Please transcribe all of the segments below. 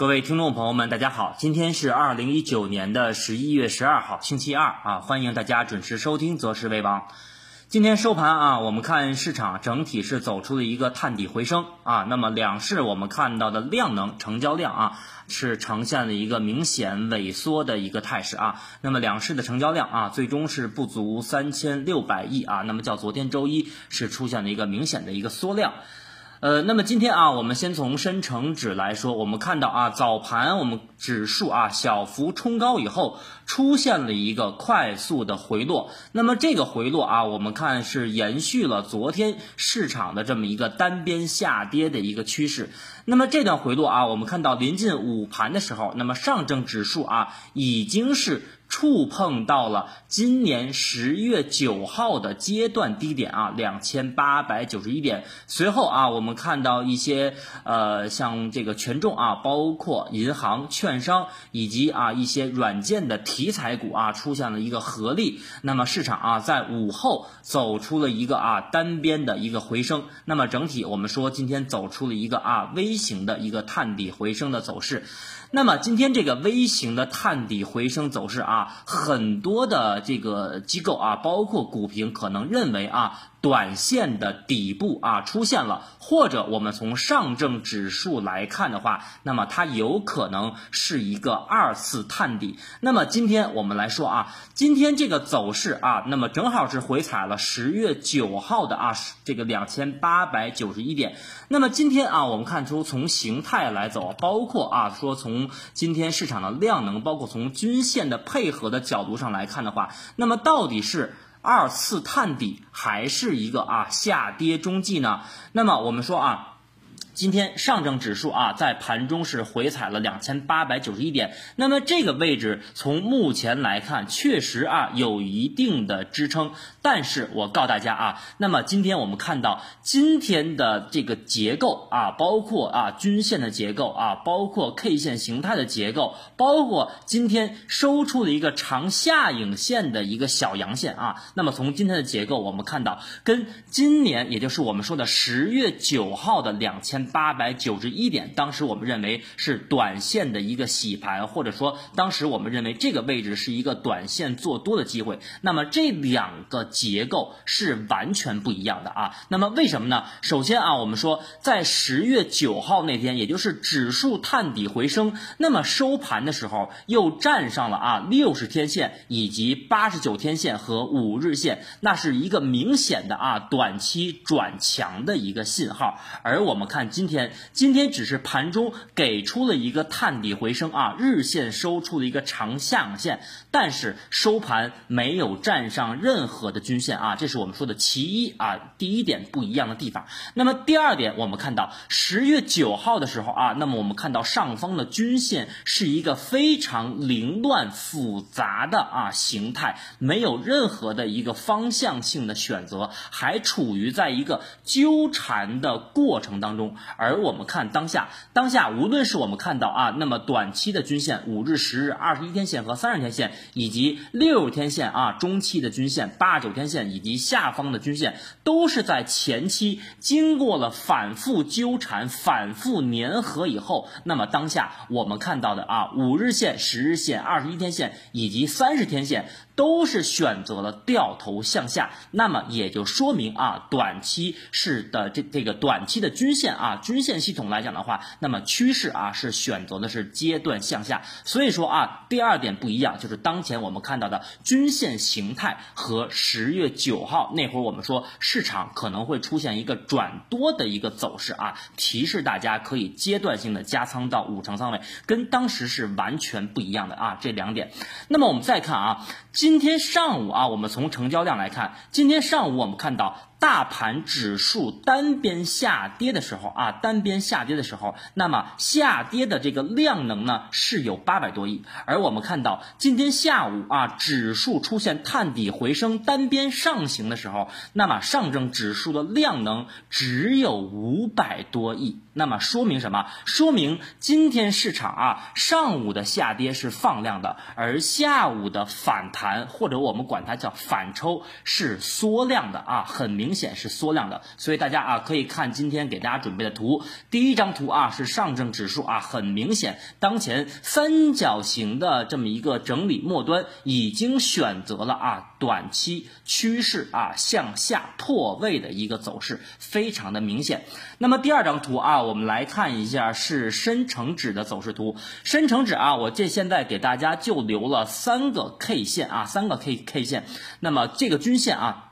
各位听众朋友们，大家好，今天是二零一九年的十一月十二号，星期二啊，欢迎大家准时收听《择时为王》。今天收盘啊，我们看市场整体是走出了一个探底回升啊。那么两市我们看到的量能成交量啊，是呈现了一个明显萎缩的一个态势啊。那么两市的成交量啊，最终是不足三千六百亿啊。那么较昨天周一是出现了一个明显的一个缩量。呃，那么今天啊，我们先从深成指来说，我们看到啊，早盘我们指数啊小幅冲高以后，出现了一个快速的回落。那么这个回落啊，我们看是延续了昨天市场的这么一个单边下跌的一个趋势。那么这段回落啊，我们看到临近午盘的时候，那么上证指数啊已经是。触碰到了今年十月九号的阶段低点啊，两千八百九十一点。随后啊，我们看到一些呃，像这个权重啊，包括银行、券商以及啊一些软件的题材股啊，出现了一个合力。那么市场啊，在午后走出了一个啊单边的一个回升。那么整体我们说今天走出了一个啊微型的一个探底回升的走势。那么今天这个微型的探底回升走势啊，很多的这个机构啊，包括股评可能认为啊。短线的底部啊出现了，或者我们从上证指数来看的话，那么它有可能是一个二次探底。那么今天我们来说啊，今天这个走势啊，那么正好是回踩了十月九号的啊这个两千八百九十一点。那么今天啊，我们看出从形态来走，包括啊说从今天市场的量能，包括从均线的配合的角度上来看的话，那么到底是？二次探底还是一个啊下跌中继呢？那么我们说啊。今天上证指数啊，在盘中是回踩了两千八百九十一点，那么这个位置从目前来看，确实啊有一定的支撑。但是我告诉大家啊，那么今天我们看到今天的这个结构啊，包括啊均线的结构啊，包括 K 线形态的结构，包括今天收出了一个长下影线的一个小阳线啊。那么从今天的结构，我们看到跟今年，也就是我们说的十月九号的两千。八百九十一点，当时我们认为是短线的一个洗盘，或者说当时我们认为这个位置是一个短线做多的机会。那么这两个结构是完全不一样的啊。那么为什么呢？首先啊，我们说在十月九号那天，也就是指数探底回升，那么收盘的时候又站上了啊六十天线以及八十九天线和五日线，那是一个明显的啊短期转强的一个信号。而我们看。今天今天只是盘中给出了一个探底回升啊，日线收出了一个长下影线，但是收盘没有站上任何的均线啊，这是我们说的其一啊，第一点不一样的地方。那么第二点，我们看到十月九号的时候啊，那么我们看到上方的均线是一个非常凌乱复杂的啊形态，没有任何的一个方向性的选择，还处于在一个纠缠的过程当中。而我们看当下，当下无论是我们看到啊，那么短期的均线五日、十日、二十一天线和三十天线，以及六十天线啊，中期的均线八九天线以及下方的均线，都是在前期经过了反复纠缠、反复粘合以后，那么当下我们看到的啊，五日线、十日线、二十一天线以及三十天线。都是选择了掉头向下，那么也就说明啊，短期是的这这个短期的均线啊，均线系统来讲的话，那么趋势啊是选择的是阶段向下。所以说啊，第二点不一样，就是当前我们看到的均线形态和十月九号那会儿我们说市场可能会出现一个转多的一个走势啊，提示大家可以阶段性的加仓到五成仓位，跟当时是完全不一样的啊，这两点。那么我们再看啊，今今天上午啊，我们从成交量来看，今天上午我们看到。大盘指数单边下跌的时候啊，单边下跌的时候，那么下跌的这个量能呢是有八百多亿，而我们看到今天下午啊，指数出现探底回升、单边上行的时候，那么上证指数的量能只有五百多亿，那么说明什么？说明今天市场啊，上午的下跌是放量的，而下午的反弹或者我们管它叫反抽是缩量的啊，很明。明显是缩量的，所以大家啊可以看今天给大家准备的图，第一张图啊是上证指数啊，很明显当前三角形的这么一个整理末端已经选择了啊短期趋势啊向下破位的一个走势，非常的明显。那么第二张图啊，我们来看一下是深成指的走势图，深成指啊，我这现在给大家就留了三个 K 线啊，三个 K K 线，那么这个均线啊。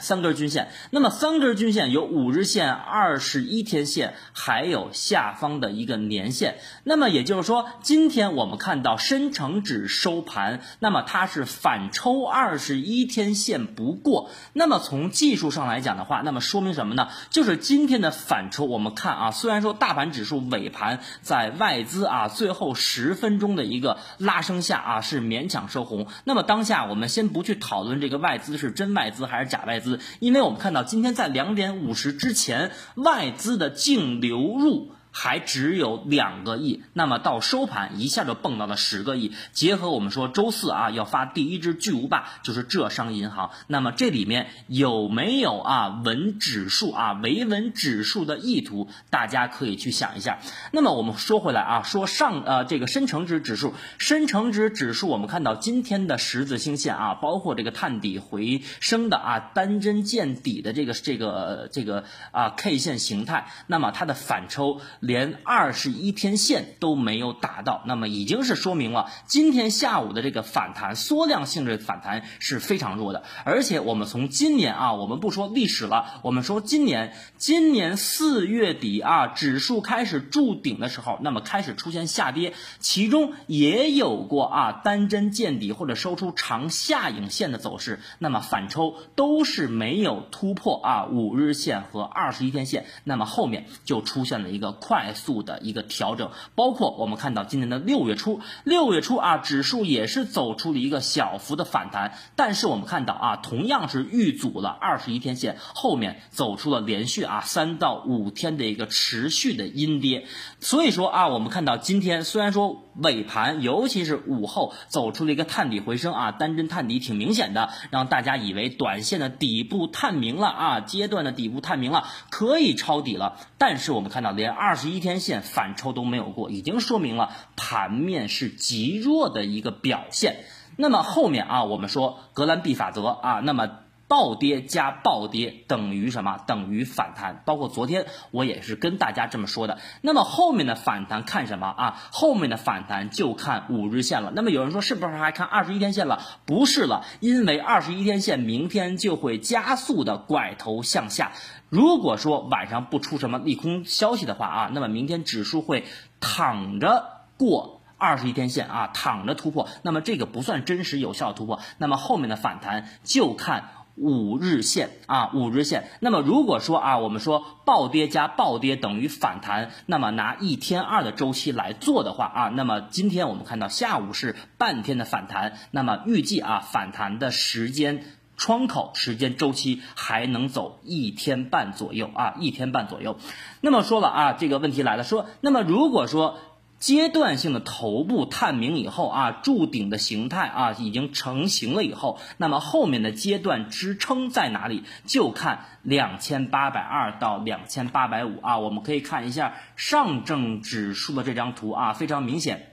三根均线，那么三根均线有五日线、二十一天线，还有下方的一个年线。那么也就是说，今天我们看到深成指收盘，那么它是反抽二十一天线不过。那么从技术上来讲的话，那么说明什么呢？就是今天的反抽，我们看啊，虽然说大盘指数尾盘在外资啊最后十分钟的一个拉升下啊是勉强收红。那么当下我们先不去讨论这个外资是真外资还是假外资。因为我们看到今天在两点五十之前，外资的净流入。还只有两个亿，那么到收盘一下就蹦到了十个亿。结合我们说周四啊要发第一支巨无霸，就是浙商银行。那么这里面有没有啊稳指数啊维稳指数的意图？大家可以去想一下。那么我们说回来啊，说上呃这个深成指指数，深成指指数我们看到今天的十字星线啊，包括这个探底回升的啊单针见底的这个这个这个啊 K 线形态，那么它的反抽。连二十一天线都没有打到，那么已经是说明了今天下午的这个反弹缩量性质反弹是非常弱的。而且我们从今年啊，我们不说历史了，我们说今年，今年四月底啊，指数开始筑顶的时候，那么开始出现下跌，其中也有过啊单针见底或者收出长下影线的走势，那么反抽都是没有突破啊五日线和二十一天线，那么后面就出现了一个。快速的一个调整，包括我们看到今年的六月初，六月初啊，指数也是走出了一个小幅的反弹，但是我们看到啊，同样是遇阻了二十一天线，后面走出了连续啊三到五天的一个持续的阴跌，所以说啊，我们看到今天虽然说尾盘，尤其是午后走出了一个探底回升啊，单针探底挺明显的，让大家以为短线的底部探明了啊，阶段的底部探明了，可以抄底了，但是我们看到连二。十一天线反抽都没有过，已经说明了盘面是极弱的一个表现。那么后面啊，我们说格兰币法则啊，那么暴跌加暴跌等于什么？等于反弹。包括昨天我也是跟大家这么说的。那么后面的反弹看什么啊？后面的反弹就看五日线了。那么有人说是不是还看二十一天线了？不是了，因为二十一天线明天就会加速的拐头向下。如果说晚上不出什么利空消息的话啊，那么明天指数会躺着过二十一天线啊，躺着突破，那么这个不算真实有效的突破，那么后面的反弹就看五日线啊，五日线。那么如果说啊，我们说暴跌加暴跌等于反弹，那么拿一天二的周期来做的话啊，那么今天我们看到下午是半天的反弹，那么预计啊反弹的时间。窗口时间周期还能走一天半左右啊，一天半左右。那么说了啊，这个问题来了，说那么如果说阶段性的头部探明以后啊，筑顶的形态啊已经成型了以后，那么后面的阶段支撑在哪里？就看两千八百二到两千八百五啊。我们可以看一下上证指数的这张图啊，非常明显。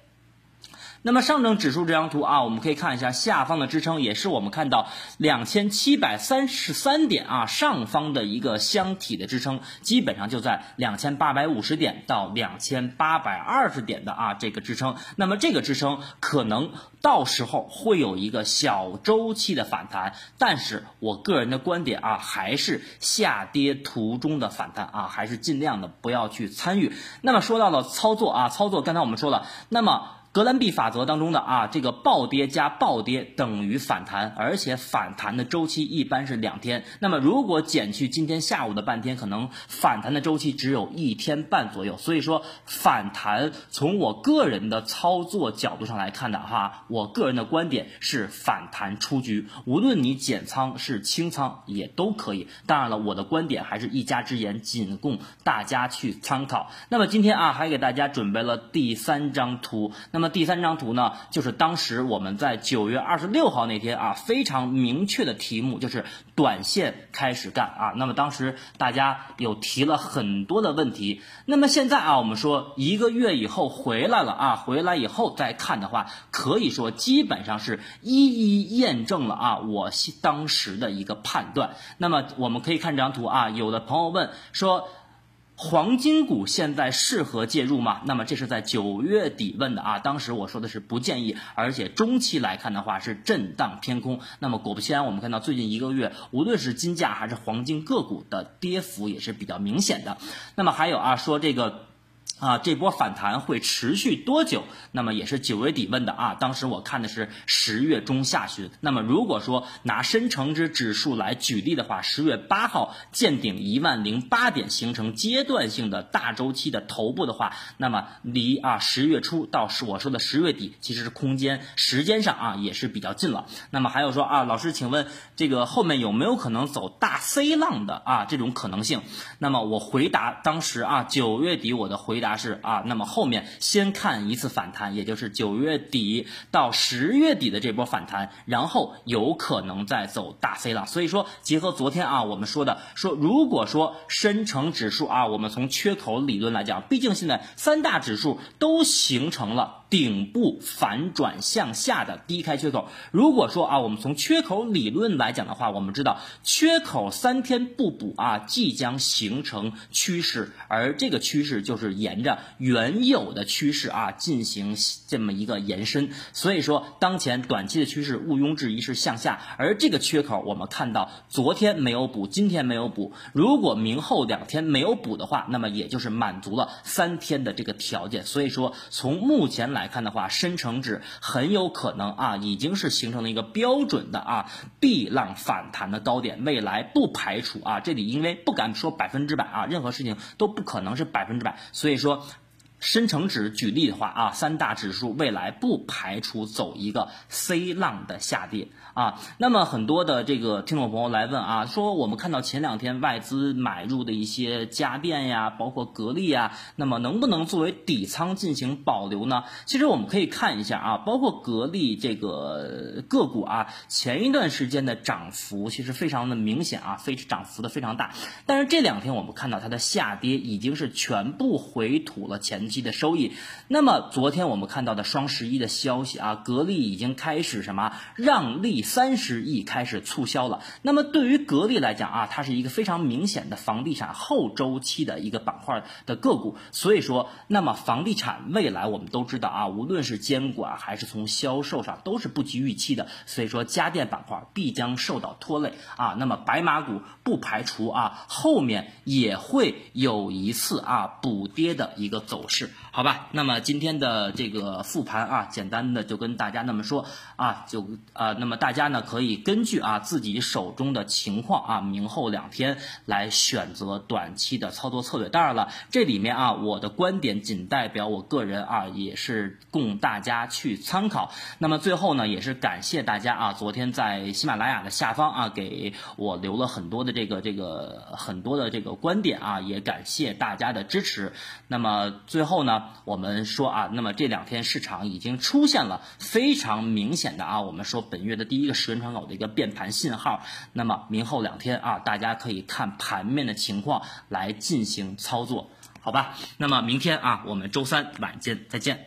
那么上证指数这张图啊，我们可以看一下下方的支撑，也是我们看到两千七百三十三点啊，上方的一个箱体的支撑，基本上就在两千八百五十点到两千八百二十点的啊这个支撑。那么这个支撑可能到时候会有一个小周期的反弹，但是我个人的观点啊，还是下跌途中的反弹啊，还是尽量的不要去参与。那么说到了操作啊，操作刚才我们说了，那么。格兰币法则当中的啊，这个暴跌加暴跌等于反弹，而且反弹的周期一般是两天。那么如果减去今天下午的半天，可能反弹的周期只有一天半左右。所以说反弹从我个人的操作角度上来看的哈，我个人的观点是反弹出局，无论你减仓是清仓也都可以。当然了，我的观点还是一家之言，仅供大家去参考。那么今天啊，还给大家准备了第三张图，那么。第三张图呢，就是当时我们在九月二十六号那天啊，非常明确的题目就是短线开始干啊。那么当时大家有提了很多的问题。那么现在啊，我们说一个月以后回来了啊，回来以后再看的话，可以说基本上是一一验证了啊，我当时的一个判断。那么我们可以看这张图啊，有的朋友问说。黄金股现在适合介入吗？那么这是在九月底问的啊，当时我说的是不建议，而且中期来看的话是震荡偏空。那么果不其然，我们看到最近一个月，无论是金价还是黄金个股的跌幅也是比较明显的。那么还有啊，说这个。啊，这波反弹会持续多久？那么也是九月底问的啊。当时我看的是十月中下旬。那么如果说拿深成指指数来举例的话，十月八号见顶一万零八点，形成阶段性的大周期的头部的话，那么离啊十月初到我说的十月底，其实是空间时间上啊也是比较近了。那么还有说啊，老师，请问这个后面有没有可能走大 C 浪的啊这种可能性？那么我回答当时啊九月底我的回答。是啊，那么后面先看一次反弹，也就是九月底到十月底的这波反弹，然后有可能再走大飞浪。所以说，结合昨天啊我们说的，说如果说深成指数啊，我们从缺口理论来讲，毕竟现在三大指数都形成了。顶部反转向下的低开缺口，如果说啊，我们从缺口理论来讲的话，我们知道缺口三天不补啊，即将形成趋势，而这个趋势就是沿着原有的趋势啊进行这么一个延伸。所以说，当前短期的趋势毋庸置疑是向下，而这个缺口我们看到昨天没有补，今天没有补，如果明后两天没有补的话，那么也就是满足了三天的这个条件。所以说，从目前来。来看的话，深成指很有可能啊，已经是形成了一个标准的啊 B 浪反弹的高点，未来不排除啊，这里因为不敢说百分之百啊，任何事情都不可能是百分之百，所以说。深成指举例的话啊，三大指数未来不排除走一个 C 浪的下跌啊。那么很多的这个听众朋友来问啊，说我们看到前两天外资买入的一些家电呀，包括格力呀，那么能不能作为底仓进行保留呢？其实我们可以看一下啊，包括格力这个个股啊，前一段时间的涨幅其实非常的明显啊，非涨幅的非常大。但是这两天我们看到它的下跌已经是全部回吐了前。期的收益，那么昨天我们看到的双十一的消息啊，格力已经开始什么让利三十亿开始促销了。那么对于格力来讲啊，它是一个非常明显的房地产后周期的一个板块的个股，所以说，那么房地产未来我们都知道啊，无论是监管还是从销售上都是不及预期的，所以说家电板块必将受到拖累啊。那么白马股不排除啊后面也会有一次啊补跌的一个走势。是，好吧，那么今天的这个复盘啊，简单的就跟大家那么说啊，就啊，那么大家呢可以根据啊自己手中的情况啊，明后两天来选择短期的操作策略。当然了，这里面啊，我的观点仅代表我个人啊，也是供大家去参考。那么最后呢，也是感谢大家啊，昨天在喜马拉雅的下方啊，给我留了很多的这个这个很多的这个观点啊，也感谢大家的支持。那么最后后呢，我们说啊，那么这两天市场已经出现了非常明显的啊，我们说本月的第一个十元窗口的一个变盘信号。那么明后两天啊，大家可以看盘面的情况来进行操作，好吧？那么明天啊，我们周三晚间再见。